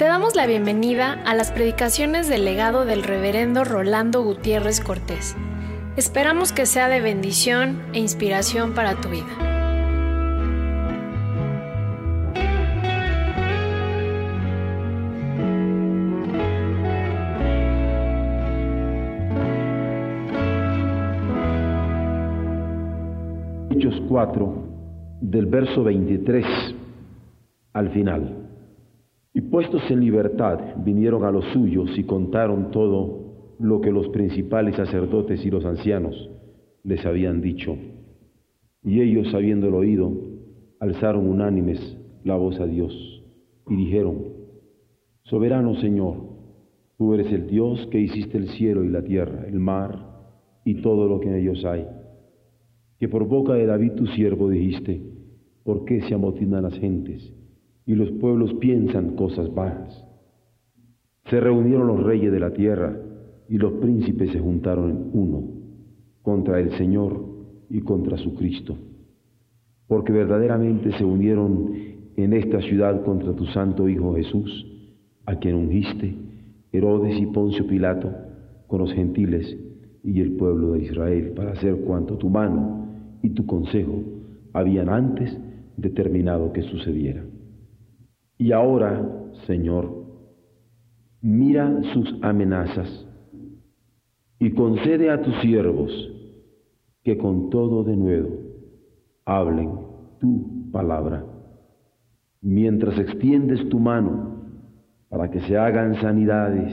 Te damos la bienvenida a las predicaciones del legado del reverendo Rolando Gutiérrez Cortés. Esperamos que sea de bendición e inspiración para tu vida. Hechos 4, del verso 23 al final. Y puestos en libertad, vinieron a los suyos y contaron todo lo que los principales sacerdotes y los ancianos les habían dicho. Y ellos, habiéndolo oído, alzaron unánimes la voz a Dios y dijeron, Soberano Señor, tú eres el Dios que hiciste el cielo y la tierra, el mar y todo lo que en ellos hay. Que por boca de David tu siervo dijiste, ¿por qué se amotinan las gentes? Y los pueblos piensan cosas bajas. Se reunieron los reyes de la tierra y los príncipes se juntaron en uno contra el Señor y contra su Cristo, porque verdaderamente se unieron en esta ciudad contra tu santo Hijo Jesús, a quien ungiste Herodes y Poncio Pilato con los gentiles y el pueblo de Israel para hacer cuanto tu mano y tu consejo habían antes determinado que sucediera. Y ahora, Señor, mira sus amenazas y concede a tus siervos que con todo de nuevo hablen tu palabra, mientras extiendes tu mano para que se hagan sanidades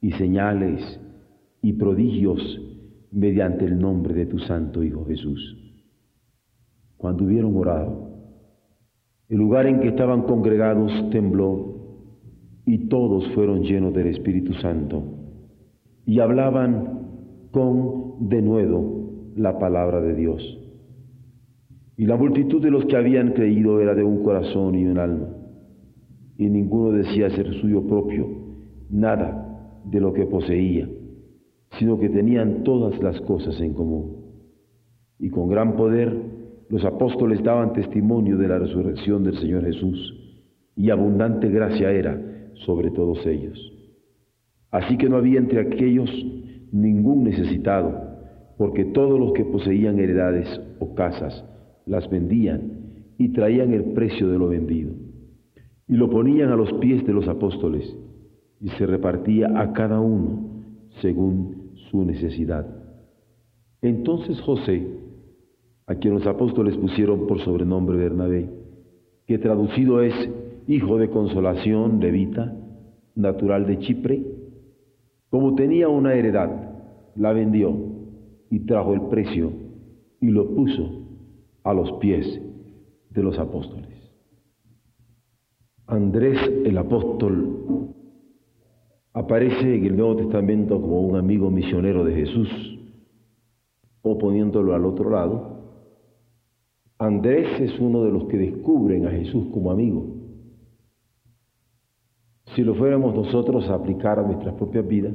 y señales y prodigios mediante el nombre de tu Santo Hijo Jesús. Cuando hubieron orado, el lugar en que estaban congregados tembló y todos fueron llenos del Espíritu Santo y hablaban con denuedo la palabra de Dios. Y la multitud de los que habían creído era de un corazón y un alma, y ninguno decía ser suyo propio nada de lo que poseía, sino que tenían todas las cosas en común. Y con gran poder los apóstoles daban testimonio de la resurrección del Señor Jesús y abundante gracia era sobre todos ellos. Así que no había entre aquellos ningún necesitado, porque todos los que poseían heredades o casas las vendían y traían el precio de lo vendido y lo ponían a los pies de los apóstoles y se repartía a cada uno según su necesidad. Entonces José, a quien los apóstoles pusieron por sobrenombre Bernabé, que traducido es hijo de consolación, levita, natural de Chipre, como tenía una heredad, la vendió y trajo el precio y lo puso a los pies de los apóstoles. Andrés el apóstol aparece en el Nuevo Testamento como un amigo misionero de Jesús, o poniéndolo al otro lado, Andrés es uno de los que descubren a Jesús como amigo. Si lo fuéramos nosotros a aplicar a nuestras propias vidas,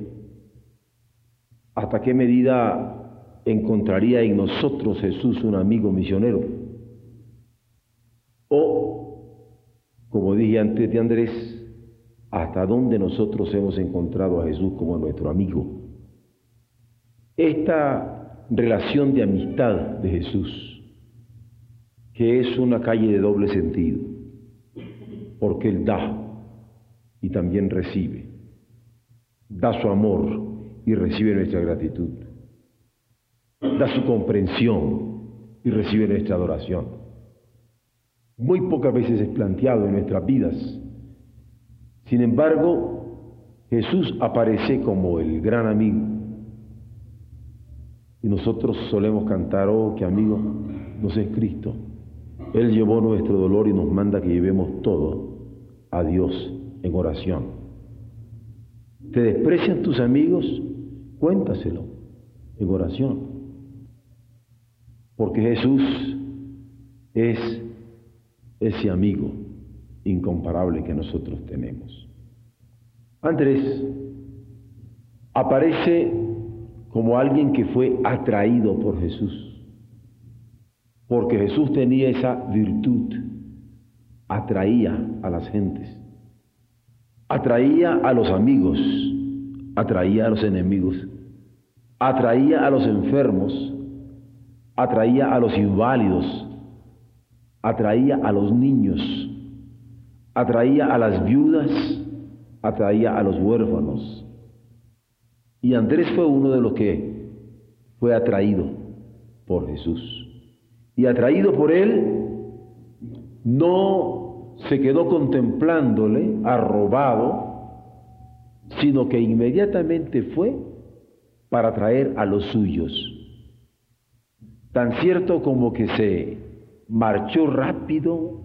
¿hasta qué medida encontraría en nosotros Jesús un amigo misionero? O, como dije antes de Andrés, ¿hasta dónde nosotros hemos encontrado a Jesús como nuestro amigo? Esta relación de amistad de Jesús que es una calle de doble sentido, porque Él da y también recibe. Da su amor y recibe nuestra gratitud. Da su comprensión y recibe nuestra adoración. Muy pocas veces es planteado en nuestras vidas. Sin embargo, Jesús aparece como el gran amigo. Y nosotros solemos cantar, oh, que amigo nos es Cristo. Él llevó nuestro dolor y nos manda que llevemos todo a Dios en oración. ¿Te desprecian tus amigos? Cuéntaselo en oración. Porque Jesús es ese amigo incomparable que nosotros tenemos. Andrés aparece como alguien que fue atraído por Jesús porque Jesús tenía esa virtud, atraía a las gentes. Atraía a los amigos, atraía a los enemigos, atraía a los enfermos, atraía a los inválidos, atraía a los niños, atraía a las viudas, atraía a los huérfanos. Y Andrés fue uno de los que fue atraído por Jesús. Y atraído por él, no se quedó contemplándole, arrobado, sino que inmediatamente fue para traer a los suyos. Tan cierto como que se marchó rápido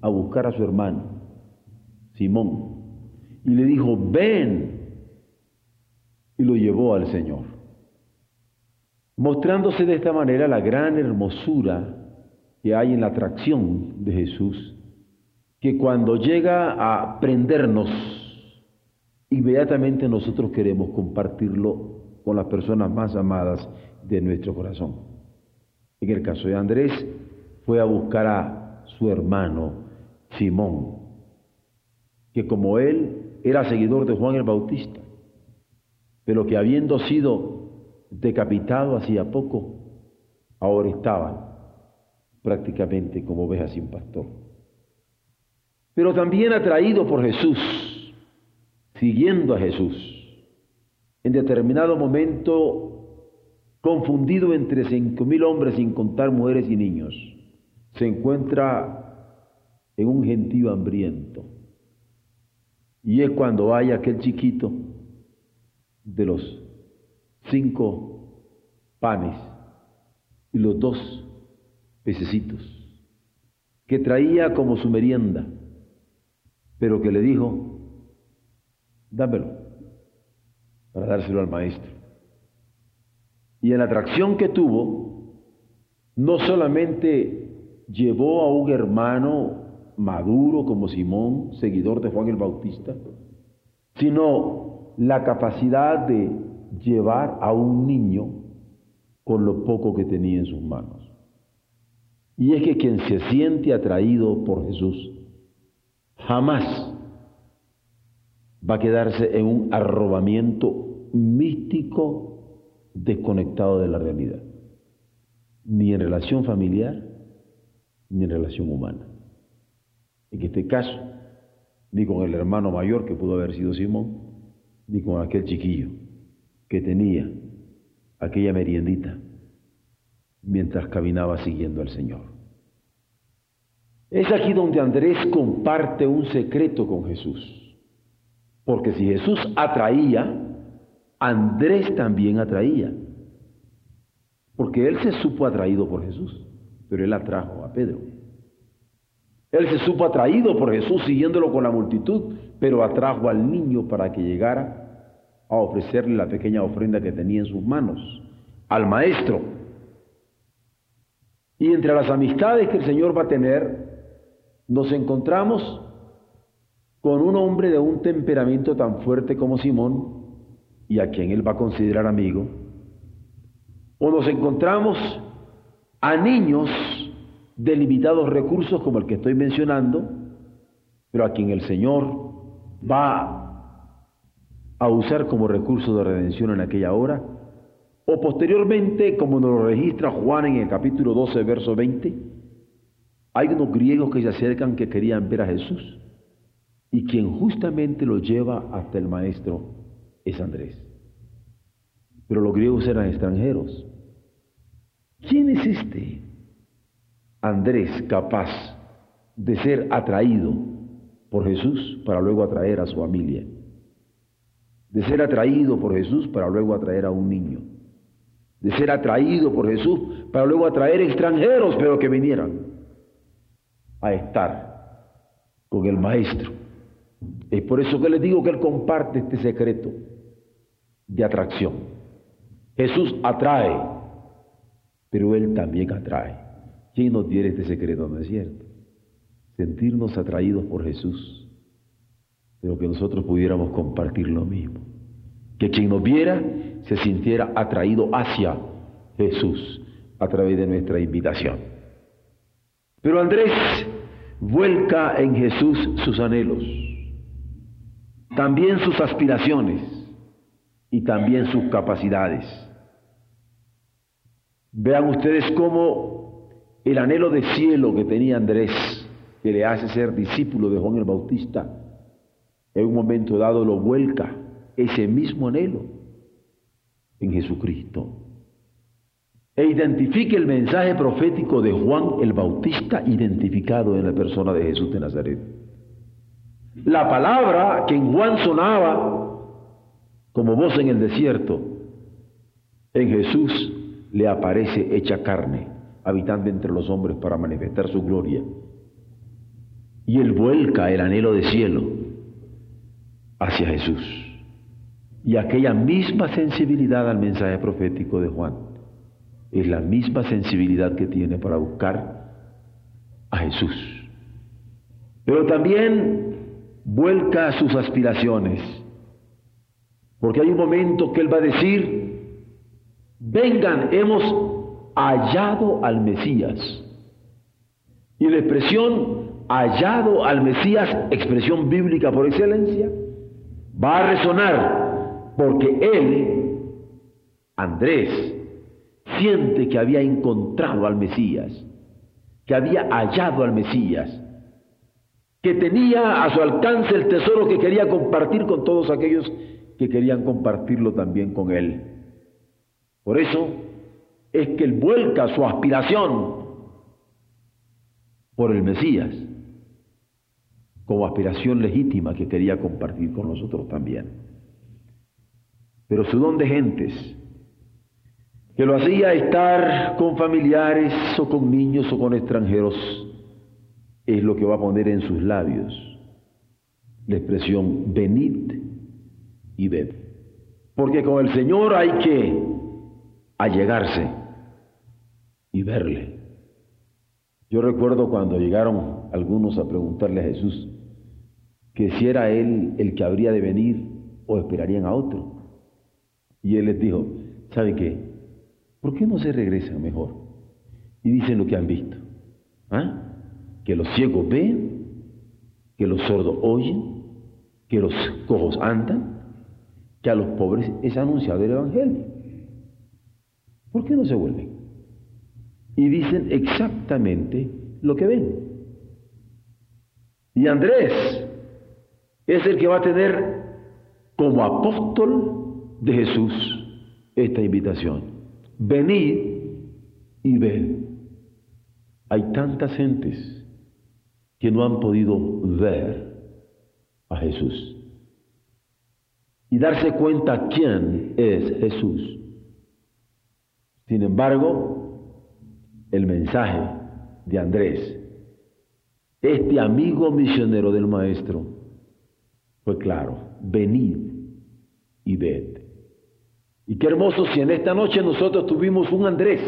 a buscar a su hermano, Simón, y le dijo, ven, y lo llevó al Señor, mostrándose de esta manera la gran hermosura que hay en la atracción de Jesús, que cuando llega a prendernos, inmediatamente nosotros queremos compartirlo con las personas más amadas de nuestro corazón. En el caso de Andrés, fue a buscar a su hermano Simón, que como él era seguidor de Juan el Bautista, pero que habiendo sido decapitado hacía poco, ahora estaba prácticamente como oveja sin pastor. Pero también atraído por Jesús, siguiendo a Jesús, en determinado momento confundido entre cinco mil hombres sin contar mujeres y niños, se encuentra en un gentío hambriento. Y es cuando hay aquel chiquito de los cinco panes y los dos pececitos, que traía como su merienda, pero que le dijo, dámelo para dárselo al maestro. Y en la atracción que tuvo, no solamente llevó a un hermano maduro como Simón, seguidor de Juan el Bautista, sino la capacidad de llevar a un niño con lo poco que tenía en sus manos. Y es que quien se siente atraído por Jesús jamás va a quedarse en un arrobamiento místico desconectado de la realidad, ni en relación familiar, ni en relación humana. En este caso, ni con el hermano mayor que pudo haber sido Simón, ni con aquel chiquillo que tenía aquella meriendita mientras caminaba siguiendo al Señor. Es aquí donde Andrés comparte un secreto con Jesús. Porque si Jesús atraía, Andrés también atraía. Porque él se supo atraído por Jesús, pero él atrajo a Pedro. Él se supo atraído por Jesús siguiéndolo con la multitud, pero atrajo al niño para que llegara a ofrecerle la pequeña ofrenda que tenía en sus manos, al maestro. Y entre las amistades que el Señor va a tener, nos encontramos con un hombre de un temperamento tan fuerte como Simón, y a quien él va a considerar amigo, o nos encontramos a niños de limitados recursos como el que estoy mencionando, pero a quien el Señor va a usar como recurso de redención en aquella hora, o posteriormente, como nos lo registra Juan en el capítulo 12, verso 20, hay unos griegos que se acercan que querían ver a Jesús y quien justamente lo lleva hasta el maestro es Andrés. Pero los griegos eran extranjeros. ¿Quién es este Andrés capaz de ser atraído por Jesús para luego atraer a su familia? De ser atraído por Jesús para luego atraer a un niño de ser atraído por Jesús para luego atraer extranjeros, pero que vinieran a estar con el Maestro. Es por eso que les digo que Él comparte este secreto de atracción. Jesús atrae, pero Él también atrae. ¿Quién nos tiene este secreto? ¿No es cierto? Sentirnos atraídos por Jesús, pero que nosotros pudiéramos compartir lo mismo. Que quien nos viera se sintiera atraído hacia Jesús a través de nuestra invitación. Pero Andrés vuelca en Jesús sus anhelos. también sus aspiraciones y también sus capacidades. Vean ustedes cómo el anhelo de cielo que tenía Andrés, que le hace ser discípulo de Juan el Bautista, en un momento dado lo vuelca ese mismo anhelo en Jesucristo. E identifique el mensaje profético de Juan el Bautista identificado en la persona de Jesús de Nazaret. La palabra que en Juan sonaba como voz en el desierto, en Jesús le aparece hecha carne, habitando entre los hombres para manifestar su gloria. Y él vuelca el anhelo de cielo hacia Jesús. Y aquella misma sensibilidad al mensaje profético de Juan es la misma sensibilidad que tiene para buscar a Jesús. Pero también vuelca sus aspiraciones, porque hay un momento que Él va a decir, vengan, hemos hallado al Mesías. Y la expresión hallado al Mesías, expresión bíblica por excelencia, va a resonar porque él, Andrés, siente que había encontrado al Mesías, que había hallado al Mesías, que tenía a su alcance el tesoro que quería compartir con todos aquellos que querían compartirlo también con él. Por eso es que él vuelca su aspiración por el Mesías como aspiración legítima que quería compartir con nosotros también pero su don de gentes, que lo hacía estar con familiares o con niños o con extranjeros, es lo que va a poner en sus labios la expresión venid y ved. Porque con el Señor hay que allegarse y verle. Yo recuerdo cuando llegaron algunos a preguntarle a Jesús que si era Él el que habría de venir o esperarían a otro. Y él les dijo, ¿sabe qué? ¿Por qué no se regresa mejor? Y dicen lo que han visto. ¿Ah? Que los ciegos ven, que los sordos oyen, que los cojos andan, que a los pobres es anunciado el Evangelio. ¿Por qué no se vuelven? Y dicen exactamente lo que ven. Y Andrés es el que va a tener como apóstol de Jesús esta invitación. Venid y ved. Hay tantas gentes que no han podido ver a Jesús y darse cuenta quién es Jesús. Sin embargo, el mensaje de Andrés, este amigo misionero del Maestro, fue claro, venid y ved. Y qué hermoso si en esta noche nosotros tuvimos un Andrés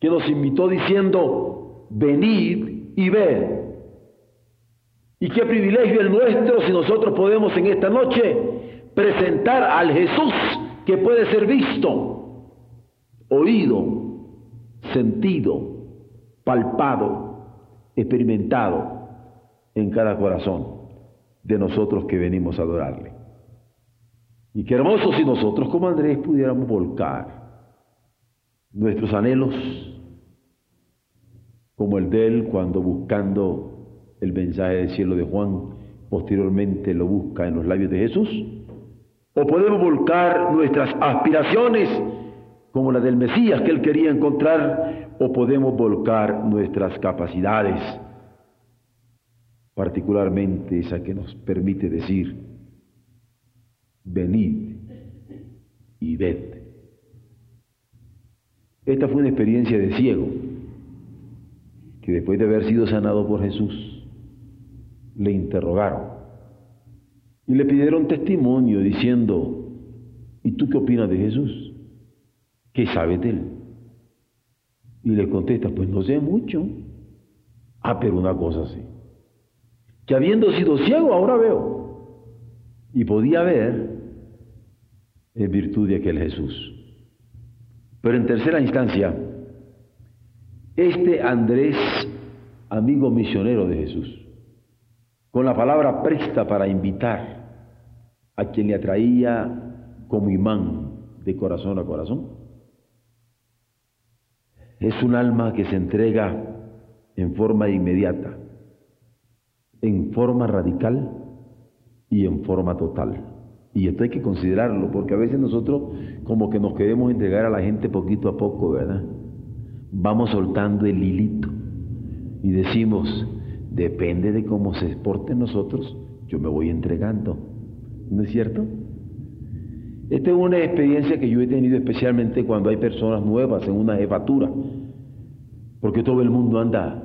que nos invitó diciendo, venid y ved. Y qué privilegio el nuestro si nosotros podemos en esta noche presentar al Jesús que puede ser visto, oído, sentido, palpado, experimentado en cada corazón de nosotros que venimos a adorarle. Y qué hermoso si nosotros como Andrés pudiéramos volcar nuestros anhelos como el de él cuando buscando el mensaje del cielo de Juan posteriormente lo busca en los labios de Jesús. O podemos volcar nuestras aspiraciones como la del Mesías que él quería encontrar, o podemos volcar nuestras capacidades, particularmente esa que nos permite decir, venid y ved. Esta fue una experiencia de ciego, que después de haber sido sanado por Jesús, le interrogaron y le pidieron testimonio diciendo, ¿y tú qué opinas de Jesús? ¿Qué sabes de él? Y le contesta, pues no sé mucho. Ah, pero una cosa sí, que habiendo sido ciego ahora veo. Y podía ver en virtud de aquel Jesús. Pero en tercera instancia, este Andrés, amigo misionero de Jesús, con la palabra presta para invitar a quien le atraía como imán de corazón a corazón. Es un alma que se entrega en forma inmediata, en forma radical y en forma total. Y esto hay que considerarlo, porque a veces nosotros como que nos queremos entregar a la gente poquito a poco, ¿verdad? Vamos soltando el hilito y decimos, depende de cómo se exporten nosotros, yo me voy entregando. ¿No es cierto? Esta es una experiencia que yo he tenido especialmente cuando hay personas nuevas en una jefatura, porque todo el mundo anda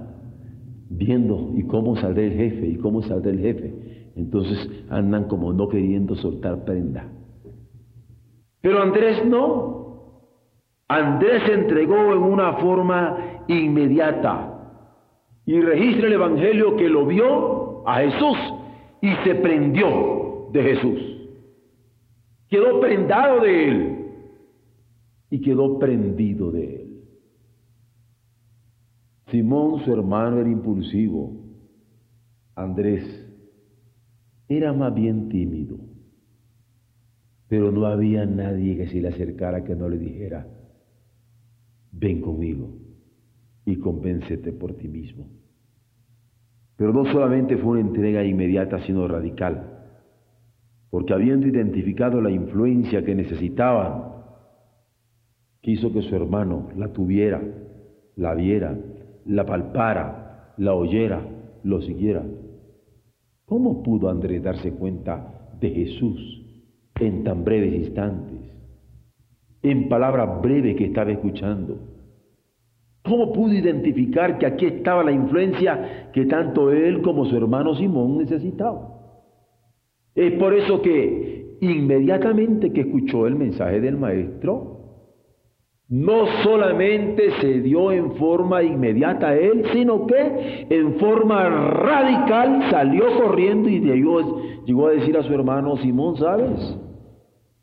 viendo y cómo saldrá el jefe y cómo saldrá el jefe. Entonces andan como no queriendo soltar prenda. Pero Andrés no. Andrés se entregó en una forma inmediata. Y registra el Evangelio que lo vio a Jesús y se prendió de Jesús. Quedó prendado de él y quedó prendido de él. Simón, su hermano, era impulsivo. Andrés era más bien tímido. Pero no había nadie que se le acercara que no le dijera, ven conmigo y convéncete por ti mismo. Pero no solamente fue una entrega inmediata, sino radical, porque habiendo identificado la influencia que necesitaban, quiso que su hermano la tuviera, la viera la palpara, la oyera, lo siguiera. ¿Cómo pudo Andrés darse cuenta de Jesús en tan breves instantes? En palabras breves que estaba escuchando. ¿Cómo pudo identificar que aquí estaba la influencia que tanto él como su hermano Simón necesitaban? Es por eso que inmediatamente que escuchó el mensaje del maestro, no solamente se dio en forma inmediata a él, sino que en forma radical salió corriendo y llegó, llegó a decir a su hermano Simón, ¿sabes?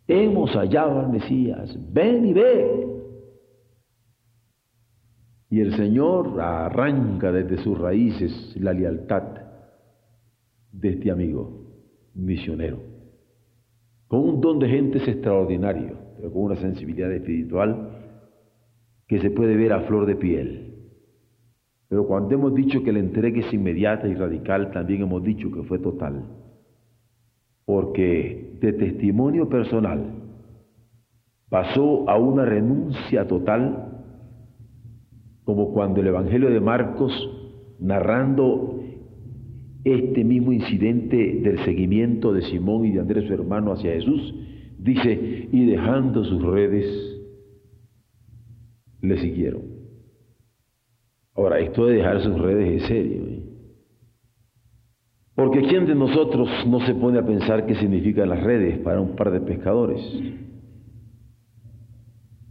Hemos hallado al Mesías, ven y ve. Y el Señor arranca desde sus raíces la lealtad de este amigo misionero, con un don de gentes extraordinario, pero con una sensibilidad espiritual que se puede ver a flor de piel. Pero cuando hemos dicho que la entrega es inmediata y radical, también hemos dicho que fue total. Porque de testimonio personal pasó a una renuncia total, como cuando el Evangelio de Marcos, narrando este mismo incidente del seguimiento de Simón y de Andrés su hermano hacia Jesús, dice, y dejando sus redes, le siguieron. Ahora, esto de dejar sus redes es serio. ¿eh? Porque ¿quién de nosotros no se pone a pensar qué significan las redes para un par de pescadores?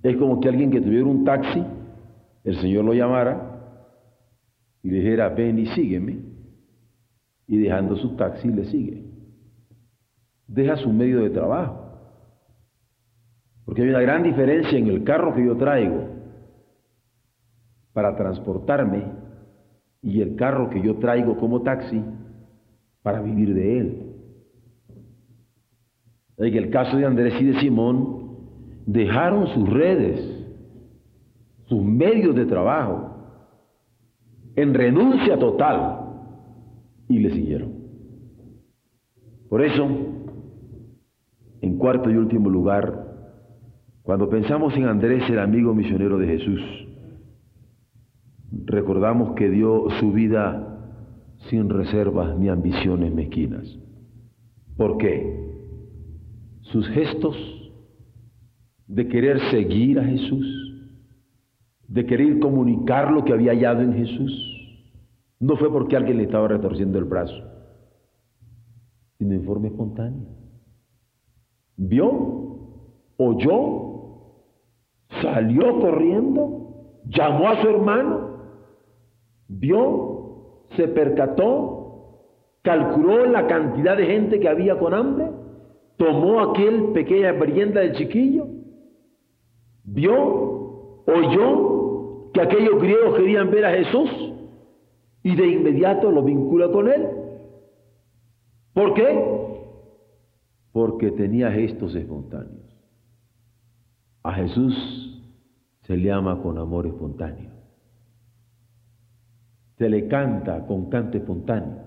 Es como que alguien que tuviera un taxi, el Señor lo llamara y le dijera, ven y sígueme, y dejando su taxi le sigue. Deja su medio de trabajo. Porque hay una gran diferencia en el carro que yo traigo para transportarme y el carro que yo traigo como taxi para vivir de él. En el caso de Andrés y de Simón, dejaron sus redes, sus medios de trabajo, en renuncia total y le siguieron. Por eso, en cuarto y último lugar, cuando pensamos en Andrés, el amigo misionero de Jesús, recordamos que dio su vida sin reservas ni ambiciones mezquinas. ¿Por qué? Sus gestos de querer seguir a Jesús, de querer comunicar lo que había hallado en Jesús, no fue porque alguien le estaba retorciendo el brazo, sino en forma espontánea. Vio, oyó, salió corriendo, llamó a su hermano vio, se percató, calculó la cantidad de gente que había con hambre, tomó aquel pequeña merienda del chiquillo, vio, oyó que aquellos griegos querían ver a Jesús y de inmediato lo vincula con él. ¿Por qué? porque tenía gestos espontáneos. A Jesús se le ama con amor espontáneo. Se le canta con canto espontáneo.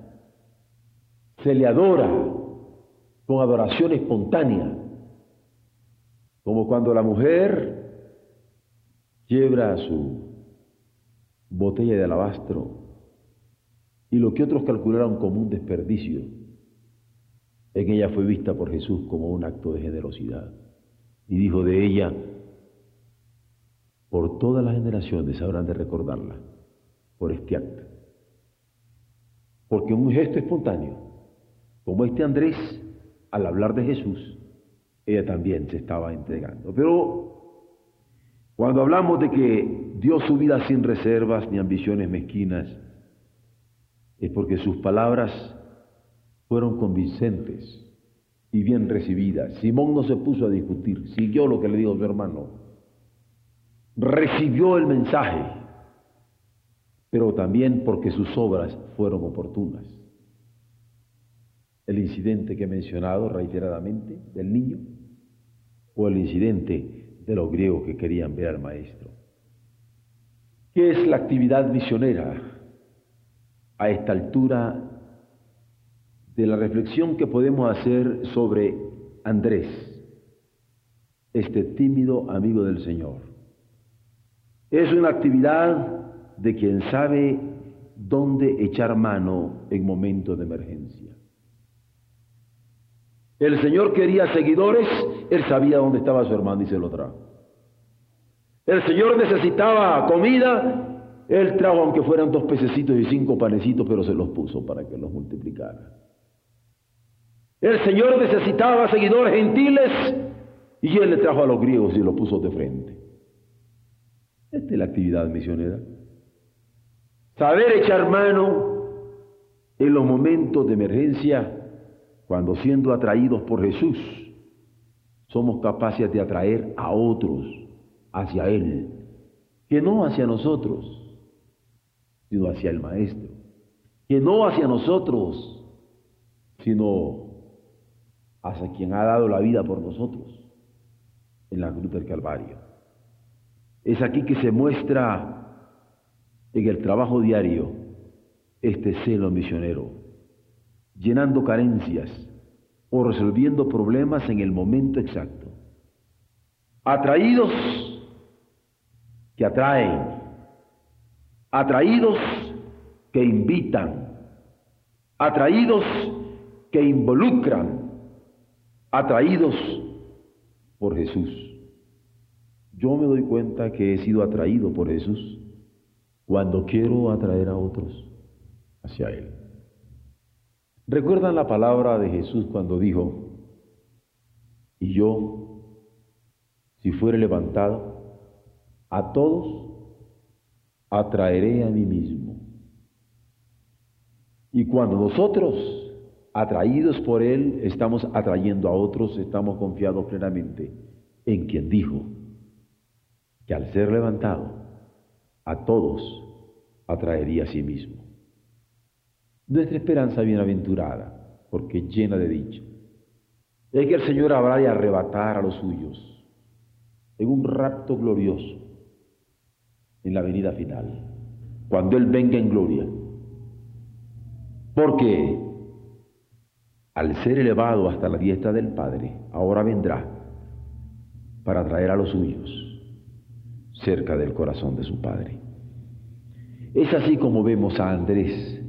Se le adora con adoración espontánea. Como cuando la mujer quiebra su botella de alabastro y lo que otros calcularon como un desperdicio, en ella fue vista por Jesús como un acto de generosidad. Y dijo de ella, por todas las generaciones habrán de recordarla por este acto. Porque un gesto espontáneo, como este Andrés, al hablar de Jesús, ella también se estaba entregando. Pero cuando hablamos de que dio su vida sin reservas ni ambiciones mezquinas, es porque sus palabras fueron convincentes y bien recibidas. Simón no se puso a discutir, siguió lo que le dijo su hermano, recibió el mensaje, pero también porque sus obras fueron oportunas. El incidente que he mencionado reiteradamente del niño o el incidente de los griegos que querían ver al maestro. ¿Qué es la actividad misionera a esta altura de la reflexión que podemos hacer sobre Andrés, este tímido amigo del Señor. Es una actividad de quien sabe dónde echar mano en momentos de emergencia. El Señor quería seguidores, Él sabía dónde estaba su hermano y se lo trajo. El Señor necesitaba comida, Él trajo aunque fueran dos pececitos y cinco panecitos, pero se los puso para que los multiplicara. El Señor necesitaba seguidores gentiles y Él le trajo a los griegos y los puso de frente. Esta es la actividad misionera. Saber echar mano en los momentos de emergencia, cuando siendo atraídos por Jesús, somos capaces de atraer a otros hacia Él, que no hacia nosotros, sino hacia el Maestro, que no hacia nosotros, sino hacia quien ha dado la vida por nosotros en la cruz del Calvario. Es aquí que se muestra en el trabajo diario este celo misionero, llenando carencias o resolviendo problemas en el momento exacto. Atraídos que atraen, atraídos que invitan, atraídos que involucran, atraídos por Jesús. Yo me doy cuenta que he sido atraído por Jesús cuando quiero atraer a otros hacia Él. ¿Recuerdan la palabra de Jesús cuando dijo, y yo, si fuere levantado, a todos atraeré a mí mismo? Y cuando nosotros atraídos por Él, estamos atrayendo a otros, estamos confiados plenamente en quien dijo que al ser levantado, a todos atraería a sí mismo. Nuestra esperanza bienaventurada, porque llena de dicha, es que el Señor habrá de arrebatar a los suyos en un rapto glorioso en la venida final, cuando Él venga en gloria. Porque al ser elevado hasta la diestra del Padre, ahora vendrá para traer a los suyos cerca del corazón de su Padre. Es así como vemos a Andrés,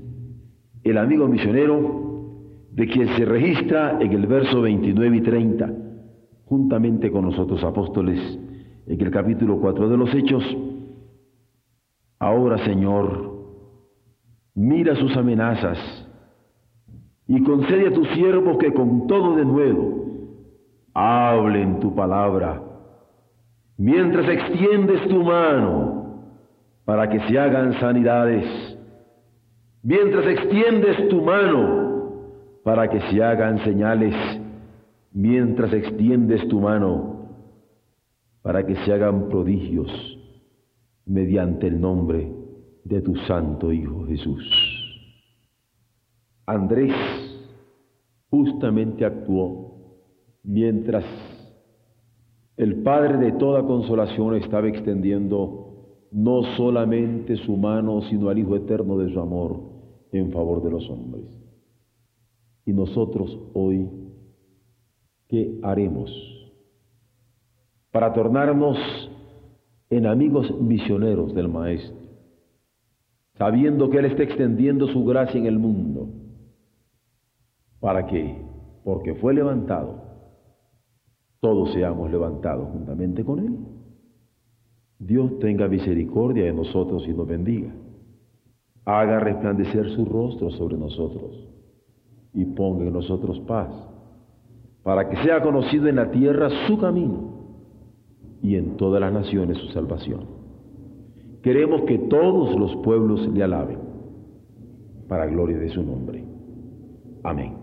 el amigo misionero de quien se registra en el verso 29 y 30, juntamente con los otros apóstoles, en el capítulo 4 de los Hechos. Ahora, Señor, mira sus amenazas y concede a tus siervos que con todo de nuevo hablen tu palabra, mientras extiendes tu mano para que se hagan sanidades, mientras extiendes tu mano para que se hagan señales, mientras extiendes tu mano para que se hagan prodigios mediante el nombre de tu Santo Hijo Jesús. Andrés justamente actuó mientras el Padre de toda consolación estaba extendiendo no solamente su mano, sino al Hijo eterno de su amor en favor de los hombres. Y nosotros hoy, ¿qué haremos? Para tornarnos en amigos misioneros del Maestro, sabiendo que Él está extendiendo su gracia en el mundo. ¿Para qué? Porque fue levantado, todos seamos levantados juntamente con Él. Dios tenga misericordia de nosotros y nos bendiga. Haga resplandecer su rostro sobre nosotros y ponga en nosotros paz, para que sea conocido en la tierra su camino y en todas las naciones su salvación. Queremos que todos los pueblos le alaben, para gloria de su nombre. Amén.